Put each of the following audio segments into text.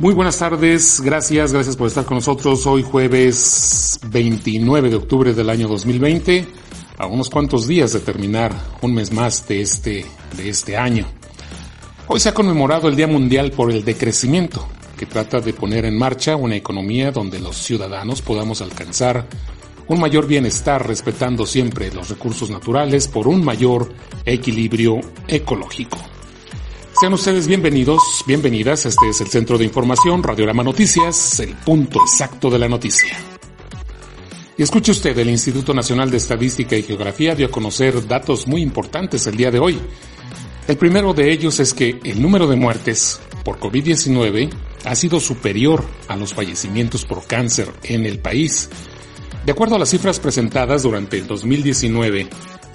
Muy buenas tardes, gracias, gracias por estar con nosotros hoy jueves 29 de octubre del año 2020, a unos cuantos días de terminar un mes más de este, de este año. Hoy se ha conmemorado el Día Mundial por el Decrecimiento, que trata de poner en marcha una economía donde los ciudadanos podamos alcanzar un mayor bienestar respetando siempre los recursos naturales por un mayor equilibrio ecológico. Sean ustedes bienvenidos, bienvenidas. Este es el Centro de Información, Radiorama Noticias, el punto exacto de la noticia. Y escuche usted, el Instituto Nacional de Estadística y Geografía dio a conocer datos muy importantes el día de hoy. El primero de ellos es que el número de muertes por COVID-19 ha sido superior a los fallecimientos por cáncer en el país. De acuerdo a las cifras presentadas durante el 2019,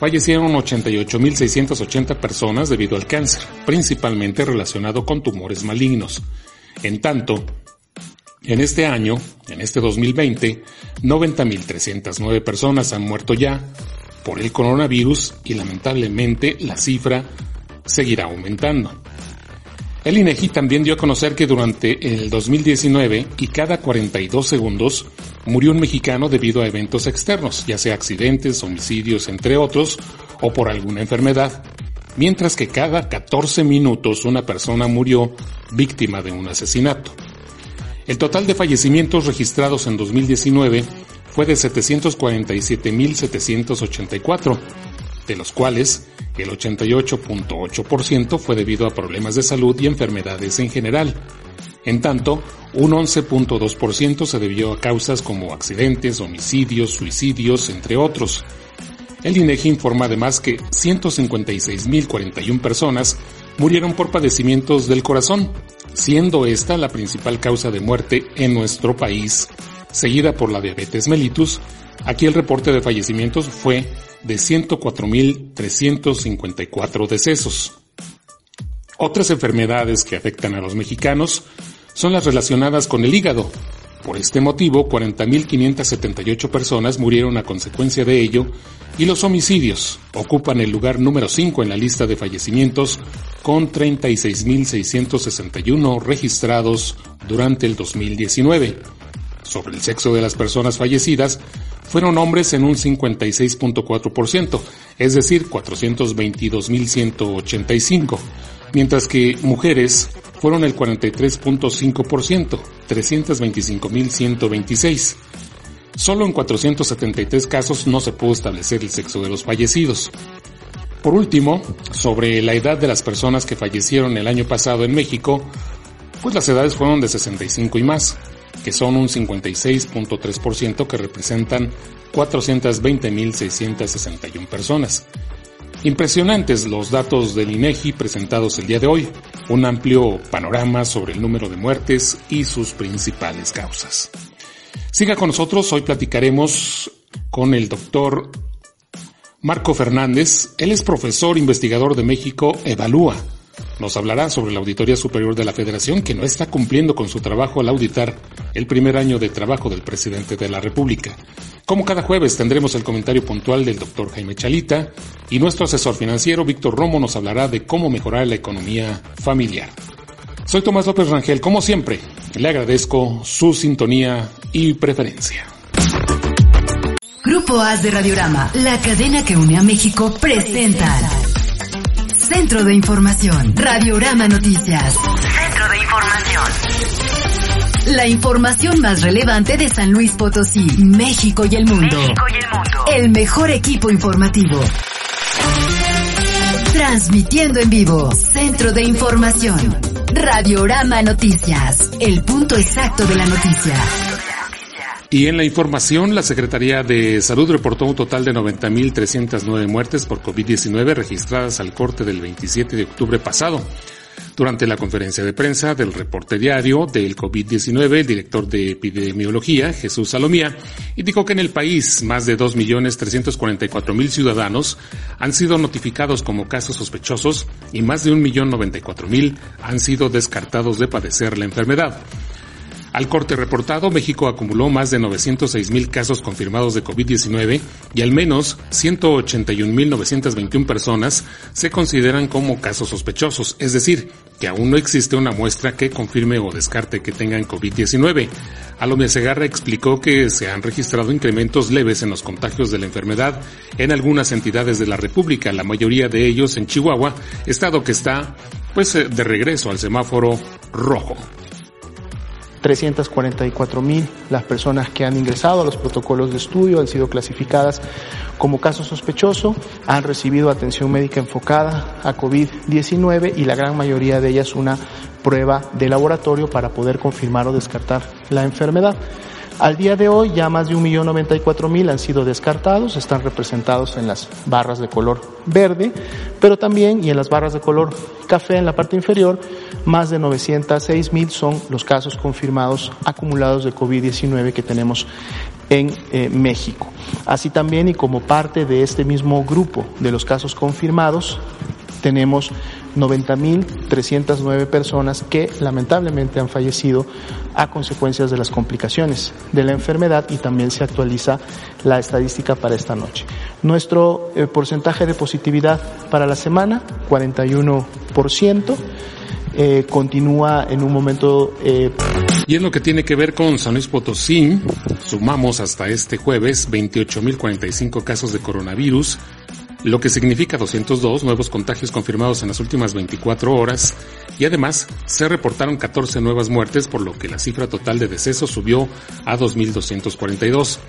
fallecieron 88.680 personas debido al cáncer, principalmente relacionado con tumores malignos. En tanto, en este año, en este 2020, 90.309 personas han muerto ya por el coronavirus y lamentablemente la cifra seguirá aumentando. El INEGI también dio a conocer que durante el 2019 y cada 42 segundos murió un mexicano debido a eventos externos, ya sea accidentes, homicidios, entre otros, o por alguna enfermedad, mientras que cada 14 minutos una persona murió víctima de un asesinato. El total de fallecimientos registrados en 2019 fue de 747.784, de los cuales el 88.8% fue debido a problemas de salud y enfermedades en general. En tanto, un 11.2% se debió a causas como accidentes, homicidios, suicidios, entre otros. El INEGI informa además que 156.041 personas murieron por padecimientos del corazón, siendo esta la principal causa de muerte en nuestro país, seguida por la diabetes mellitus. Aquí el reporte de fallecimientos fue de 104.354 decesos. Otras enfermedades que afectan a los mexicanos son las relacionadas con el hígado. Por este motivo, 40.578 personas murieron a consecuencia de ello y los homicidios ocupan el lugar número 5 en la lista de fallecimientos con 36.661 registrados durante el 2019. Sobre el sexo de las personas fallecidas, fueron hombres en un 56.4%, es decir, 422.185, mientras que mujeres fueron el 43.5%, 325.126. Solo en 473 casos no se pudo establecer el sexo de los fallecidos. Por último, sobre la edad de las personas que fallecieron el año pasado en México, pues las edades fueron de 65 y más, que son un 56.3% que representan 420.661 personas. Impresionantes los datos del INEGI presentados el día de hoy, un amplio panorama sobre el número de muertes y sus principales causas. Siga con nosotros, hoy platicaremos con el doctor Marco Fernández, él es profesor investigador de México Evalúa, nos hablará sobre la Auditoría Superior de la Federación que no está cumpliendo con su trabajo al auditar el primer año de trabajo del presidente de la República. Como cada jueves tendremos el comentario puntual del doctor Jaime Chalita y nuestro asesor financiero Víctor Romo nos hablará de cómo mejorar la economía familiar. Soy Tomás López Rangel, como siempre, le agradezco su sintonía y preferencia. Grupo AS de Radiorama, la cadena que une a México, presenta Centro de Información, Radiorama Noticias. Centro de Información. La información más relevante de San Luis Potosí, México y el mundo. México y el mundo. El mejor equipo informativo. Transmitiendo en vivo, Centro de Información. Radiorama Noticias, el punto exacto de la noticia. Y en la información, la Secretaría de Salud reportó un total de 90.309 muertes por COVID-19 registradas al corte del 27 de octubre pasado. Durante la conferencia de prensa del reporte diario del COVID-19, el director de epidemiología, Jesús Salomía, indicó que en el país más de 2.344.000 ciudadanos han sido notificados como casos sospechosos y más de 1.094.000 han sido descartados de padecer la enfermedad. Al corte reportado, México acumuló más de 906 mil casos confirmados de COVID-19 y al menos 181.921 personas se consideran como casos sospechosos, es decir, que aún no existe una muestra que confirme o descarte que tengan COVID-19. Alomia Segarra explicó que se han registrado incrementos leves en los contagios de la enfermedad en algunas entidades de la República, la mayoría de ellos en Chihuahua, estado que está pues eh, de regreso al semáforo rojo. 344 mil las personas que han ingresado a los protocolos de estudio han sido clasificadas como caso sospechoso, han recibido atención médica enfocada a COVID-19 y la gran mayoría de ellas una prueba de laboratorio para poder confirmar o descartar la enfermedad. Al día de hoy ya más de 1.094.000 han sido descartados, están representados en las barras de color verde, pero también y en las barras de color café en la parte inferior, más de 906.000 son los casos confirmados acumulados de COVID-19 que tenemos en eh, México. Así también y como parte de este mismo grupo de los casos confirmados, tenemos 90.309 personas que lamentablemente han fallecido a consecuencias de las complicaciones de la enfermedad y también se actualiza la estadística para esta noche. Nuestro eh, porcentaje de positividad para la semana, 41%. Eh, continúa en un momento. Eh... Y en lo que tiene que ver con San Luis Potosí, sumamos hasta este jueves 28.045 casos de coronavirus, lo que significa 202 nuevos contagios confirmados en las últimas 24 horas y además se reportaron 14 nuevas muertes por lo que la cifra total de decesos subió a 2.242.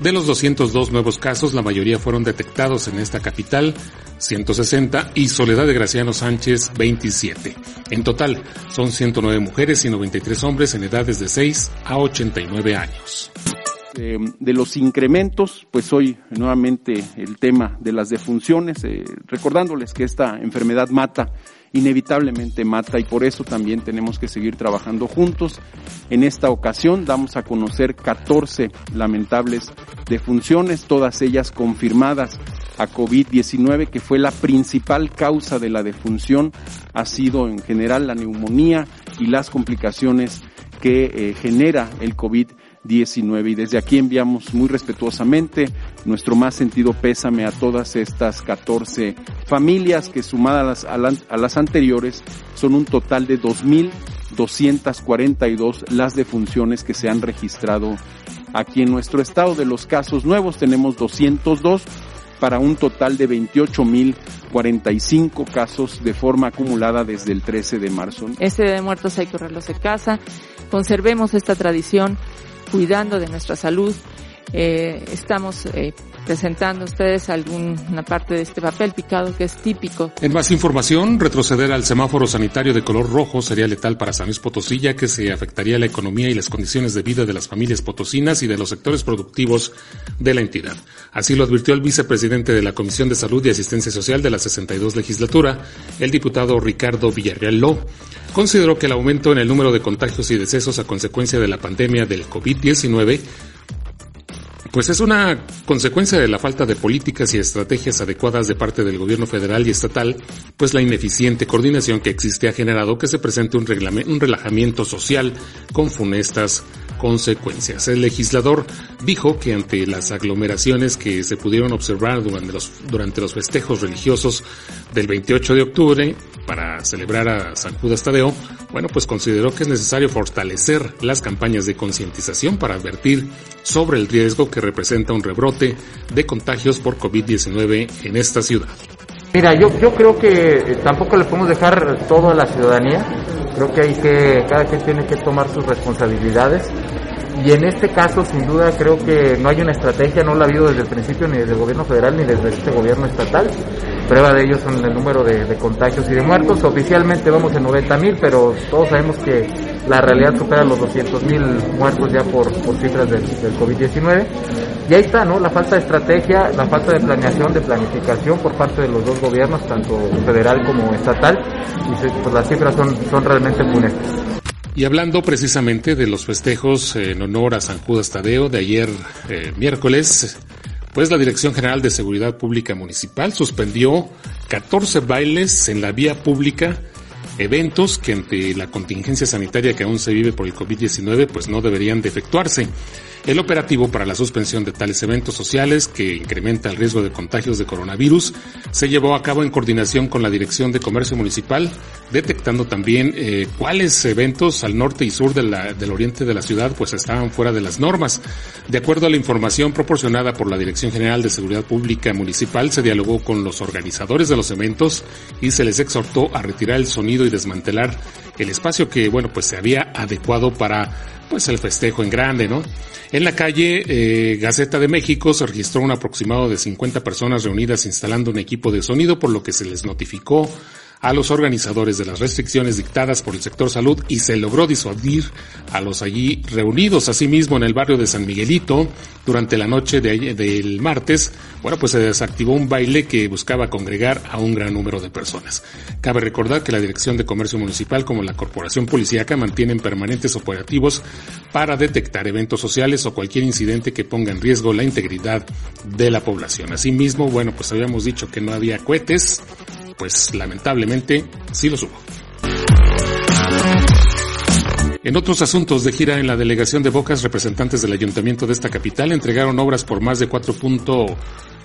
De los 202 nuevos casos, la mayoría fueron detectados en esta capital, 160, y Soledad de Graciano Sánchez, 27. En total, son 109 mujeres y 93 hombres en edades de 6 a 89 años. Eh, de los incrementos, pues hoy nuevamente el tema de las defunciones, eh, recordándoles que esta enfermedad mata, inevitablemente mata y por eso también tenemos que seguir trabajando juntos. En esta ocasión damos a conocer 14 lamentables defunciones, todas ellas confirmadas a COVID-19, que fue la principal causa de la defunción, ha sido en general la neumonía y las complicaciones que eh, genera el COVID-19 19 y desde aquí enviamos muy respetuosamente nuestro más sentido pésame a todas estas 14 familias que sumadas a las, anteriores son un total de 2.242 las defunciones que se han registrado aquí en nuestro estado. De los casos nuevos tenemos 202 para un total de 28.045 casos de forma acumulada desde el 13 de marzo. Este de muertos hay que correrlos en casa. Conservemos esta tradición cuidando de nuestra salud. Eh, estamos eh, presentando ustedes alguna parte de este papel picado que es típico. En más información, retroceder al semáforo sanitario de color rojo sería letal para San Luis Potosí, ya que se afectaría la economía y las condiciones de vida de las familias potosinas y de los sectores productivos de la entidad. Así lo advirtió el vicepresidente de la Comisión de Salud y Asistencia Social de la 62 legislatura, el diputado Ricardo Villarreal Ló. Consideró que el aumento en el número de contagios y decesos a consecuencia de la pandemia del COVID-19 pues es una consecuencia de la falta de políticas y estrategias adecuadas de parte del gobierno federal y estatal, pues la ineficiente coordinación que existe ha generado que se presente un, un relajamiento social con funestas consecuencias. El legislador dijo que ante las aglomeraciones que se pudieron observar durante los, durante los festejos religiosos del 28 de octubre para celebrar a San Judas Tadeo, bueno, pues consideró que es necesario fortalecer las campañas de concientización para advertir sobre el riesgo que representa un rebrote de contagios por COVID-19 en esta ciudad. Mira, yo, yo creo que tampoco le podemos dejar todo a la ciudadanía. Creo que hay que, cada quien tiene que tomar sus responsabilidades y en este caso sin duda creo que no hay una estrategia, no la ha habido desde el principio ni desde el gobierno federal ni desde este gobierno estatal. Prueba de ello son el número de, contagios y de muertos. Oficialmente vamos en 90 mil, pero todos sabemos que la realidad supera los 200 mil muertos ya por, cifras del, del COVID-19. Y ahí está, ¿no? La falta de estrategia, la falta de planeación, de planificación por parte de los dos gobiernos, tanto federal como estatal, y pues las cifras son, son realmente funestas. Y hablando precisamente de los festejos en honor a San Judas Tadeo de ayer eh, miércoles, pues la Dirección General de Seguridad Pública Municipal suspendió 14 bailes en la vía pública, eventos que ante la contingencia sanitaria que aún se vive por el COVID-19 pues no deberían de efectuarse. El operativo para la suspensión de tales eventos sociales que incrementa el riesgo de contagios de coronavirus se llevó a cabo en coordinación con la Dirección de Comercio Municipal, detectando también eh, cuáles eventos al norte y sur del oriente de la ciudad pues estaban fuera de las normas. De acuerdo a la información proporcionada por la Dirección General de Seguridad Pública Municipal, se dialogó con los organizadores de los eventos y se les exhortó a retirar el sonido y desmantelar el espacio que, bueno, pues se había adecuado para pues el festejo en grande, ¿no? En la calle eh, Gaceta de México se registró un aproximado de 50 personas reunidas instalando un equipo de sonido, por lo que se les notificó a los organizadores de las restricciones dictadas por el sector salud y se logró disuadir a los allí reunidos. Asimismo, en el barrio de San Miguelito, durante la noche de, del martes, bueno, pues se desactivó un baile que buscaba congregar a un gran número de personas. Cabe recordar que la Dirección de Comercio Municipal como la Corporación Policíaca mantienen permanentes operativos para detectar eventos sociales o cualquier incidente que ponga en riesgo la integridad de la población. Asimismo, bueno, pues habíamos dicho que no había cohetes, pues lamentablemente sí lo hubo. En otros asuntos de gira en la delegación de Bocas, representantes del ayuntamiento de esta capital entregaron obras por más de 4.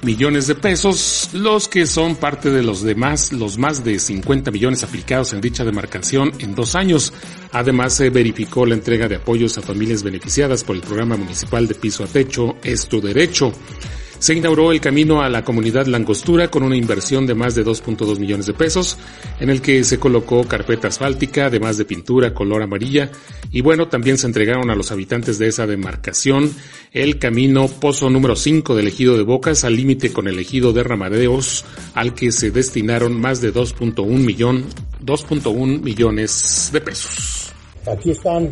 millones de pesos, los que son parte de los demás, los más de 50 millones aplicados en dicha demarcación en dos años. Además, se verificó la entrega de apoyos a familias beneficiadas por el programa municipal de piso a techo, Es tu derecho. Se inauguró el camino a la comunidad Langostura con una inversión de más de 2.2 millones de pesos, en el que se colocó carpeta asfáltica, además de pintura color amarilla, y bueno, también se entregaron a los habitantes de esa demarcación el camino Pozo número 5 del ejido de Bocas al límite con el ejido de Ramadeos, al que se destinaron más de 2.1 millón, 2.1 millones de pesos. Aquí están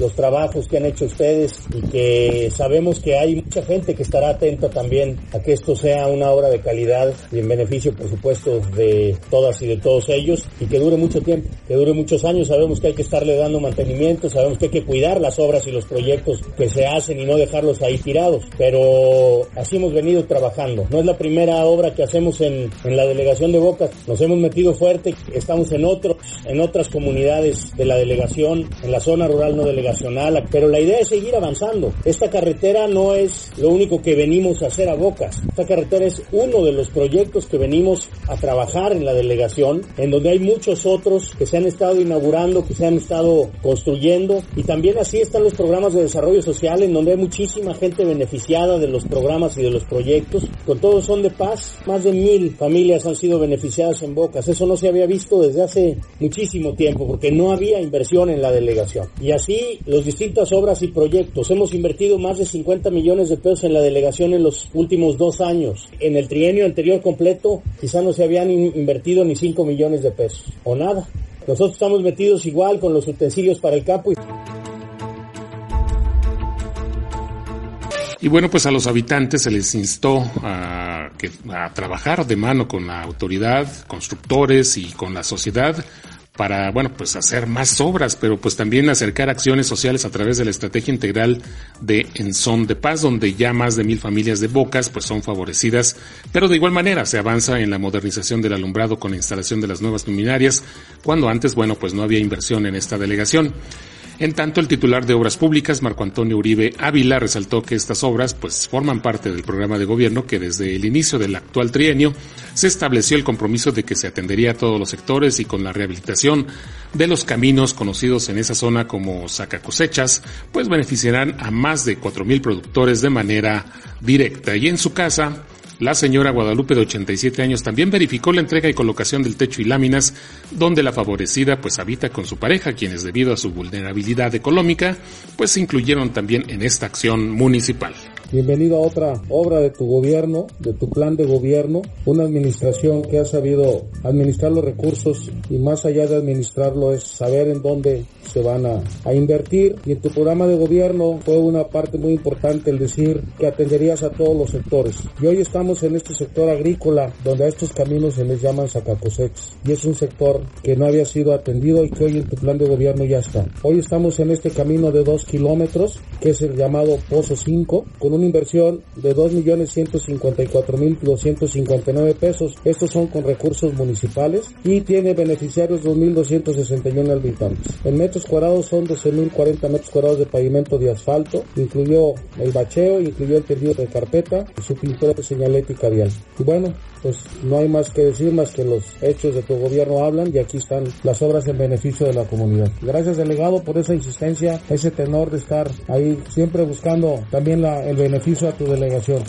los trabajos que han hecho ustedes y que sabemos que hay mucha gente que estará atenta también a que esto sea una obra de calidad y en beneficio, por supuesto, de todas y de todos ellos y que dure mucho tiempo, que dure muchos años. Sabemos que hay que estarle dando mantenimiento, sabemos que hay que cuidar las obras y los proyectos que se hacen y no dejarlos ahí tirados, pero así hemos venido trabajando. No es la primera obra que hacemos en, en la delegación de Bocas, nos hemos metido fuerte, estamos en otros, en otras comunidades de la delegación, en la zona rural no pero la idea es seguir avanzando. Esta carretera no es lo único que venimos a hacer a Bocas. Esta carretera es uno de los proyectos que venimos a trabajar en la delegación, en donde hay muchos otros que se han estado inaugurando, que se han estado construyendo y también así están los programas de desarrollo social en donde hay muchísima gente beneficiada de los programas y de los proyectos. Con todos son de paz, más de mil familias han sido beneficiadas en Bocas. Eso no se había visto desde hace muchísimo tiempo porque no había inversión en la delegación. Y así las distintas obras y proyectos. Hemos invertido más de 50 millones de pesos en la delegación en los últimos dos años. En el trienio anterior completo quizá no se habían invertido ni 5 millones de pesos o nada. Nosotros estamos metidos igual con los utensilios para el campo. Y bueno, pues a los habitantes se les instó a, a trabajar de mano con la autoridad, constructores y con la sociedad para, bueno, pues hacer más obras, pero pues también acercar acciones sociales a través de la estrategia integral de En Son de Paz, donde ya más de mil familias de Bocas pues son favorecidas, pero de igual manera se avanza en la modernización del alumbrado con la instalación de las nuevas luminarias, cuando antes, bueno, pues no había inversión en esta delegación. En tanto, el titular de Obras Públicas, Marco Antonio Uribe Ávila, resaltó que estas obras pues forman parte del programa de gobierno que desde el inicio del actual trienio se estableció el compromiso de que se atendería a todos los sectores y con la rehabilitación de los caminos conocidos en esa zona como saca cosechas, pues beneficiarán a más de 4.000 productores de manera directa. Y en su casa, La señora Guadalupe de 87 años también verificó la entrega y colocación del techo y láminas, donde la favorecida pues habita con su pareja, quienes debido a su vulnerabilidad económica pues se incluyeron también en esta acción municipal. Bienvenido a otra obra de tu gobierno, de tu plan de gobierno, una administración que ha sabido administrar los recursos y más allá de administrarlo es saber en dónde se van a, a, invertir y en tu programa de gobierno fue una parte muy importante el decir que atenderías a todos los sectores. Y hoy estamos en este sector agrícola donde a estos caminos se les llaman sacacosex y es un sector que no había sido atendido y que hoy en tu plan de gobierno ya está. Hoy estamos en este camino de dos kilómetros que es el llamado Pozo 5 con una inversión de 2.154.259 pesos. Estos son con recursos municipales y tiene beneficiarios 2.261 habitantes. En metros cuadrados son 12.040 metros cuadrados de pavimento de asfalto, incluyó el bacheo, incluyó el tendido de carpeta y su pintura de señalética vial. Y bueno, pues no hay más que decir más que los hechos de tu gobierno hablan y aquí están las obras en beneficio de la comunidad. Gracias delegado por esa insistencia, ese tenor de estar ahí siempre buscando también la, el beneficio a tu delegación.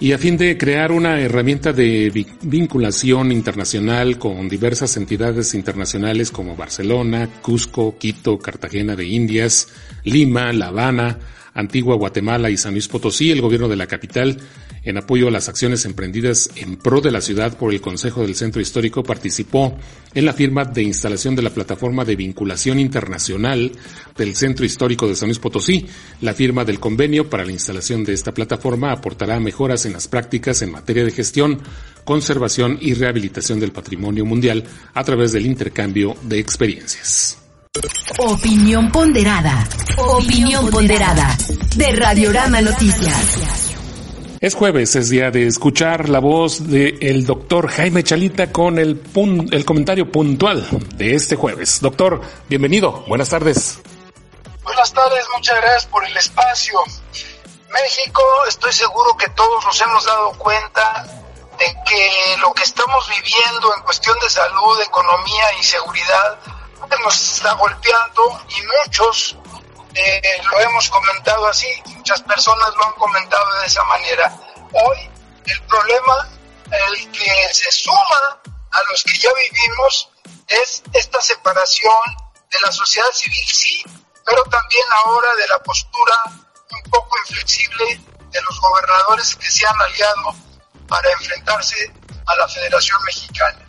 Y a fin de crear una herramienta de vinculación internacional con diversas entidades internacionales como Barcelona, Cusco, Quito, Cartagena de Indias, Lima, La Habana, Antigua Guatemala y San Luis Potosí, el gobierno de la capital, en apoyo a las acciones emprendidas en pro de la ciudad por el Consejo del Centro Histórico, participó en la firma de instalación de la plataforma de vinculación internacional del Centro Histórico de San Luis Potosí. La firma del convenio para la instalación de esta plataforma aportará mejoras en las prácticas en materia de gestión, conservación y rehabilitación del patrimonio mundial a través del intercambio de experiencias. Opinión ponderada. Opinión ponderada. De Radiorama Noticias. Es jueves, es día de escuchar la voz del doctor Jaime Chalita con el, el comentario puntual de este jueves. Doctor, bienvenido. Buenas tardes. Buenas tardes, muchas gracias por el espacio. México, estoy seguro que todos nos hemos dado cuenta de que lo que estamos viviendo en cuestión de salud, economía y seguridad nos está golpeando y muchos eh, lo hemos comentado así, muchas personas lo han comentado de esa manera. Hoy el problema, el que se suma a los que ya vivimos, es esta separación de la sociedad civil, sí, pero también ahora de la postura un poco inflexible de los gobernadores que se han aliado para enfrentarse a la Federación Mexicana.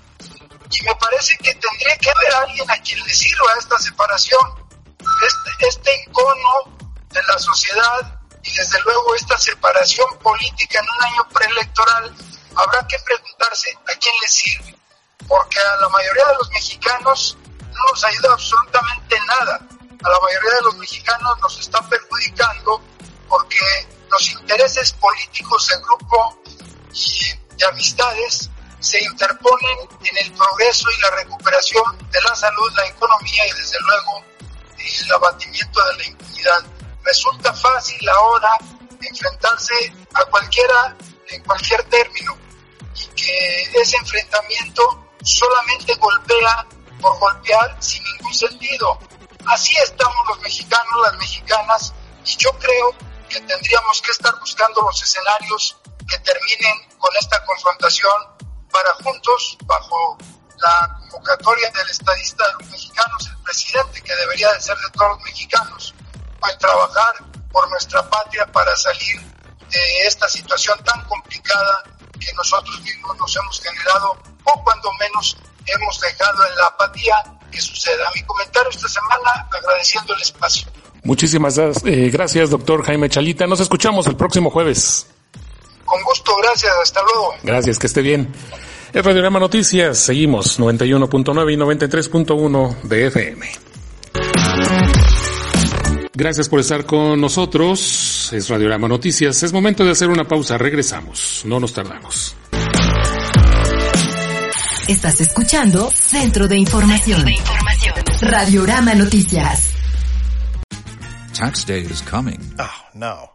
Y me parece que tendría que haber alguien a quien le sirva esta separación. Este, este encono de la sociedad y desde luego esta separación política en un año preelectoral, habrá que preguntarse a quién le sirve. Porque a la mayoría de los mexicanos no nos ayuda absolutamente nada. A la mayoría de los mexicanos nos está perjudicando porque los intereses políticos de grupo y de amistades se interponen en el progreso y la recuperación de la salud, la economía y desde luego el abatimiento de la impunidad. Resulta fácil ahora enfrentarse a cualquiera en cualquier término y que ese enfrentamiento solamente golpea por golpear sin ningún sentido. Así estamos los mexicanos, las mexicanas, y yo creo que tendríamos que estar buscando los escenarios que terminen con esta confrontación para juntos, bajo la convocatoria del estadista de los mexicanos, el presidente, que debería de ser de todos los mexicanos, pues trabajar por nuestra patria para salir de esta situación tan complicada que nosotros mismos nos hemos generado o cuando menos hemos dejado en la apatía que suceda. Mi comentario esta semana agradeciendo el espacio. Muchísimas eh, gracias, doctor Jaime Chalita. Nos escuchamos el próximo jueves. Con gusto, gracias. Hasta luego. Gracias, que esté bien. Es Radiorama Noticias. Seguimos 91.9 y 93.1 de FM. Gracias por estar con nosotros. Es Radiorama Noticias. Es momento de hacer una pausa. Regresamos. No nos tardamos. Estás escuchando Centro de Información. Centro de Información. Radiorama Noticias. Tax day is coming. Oh, no.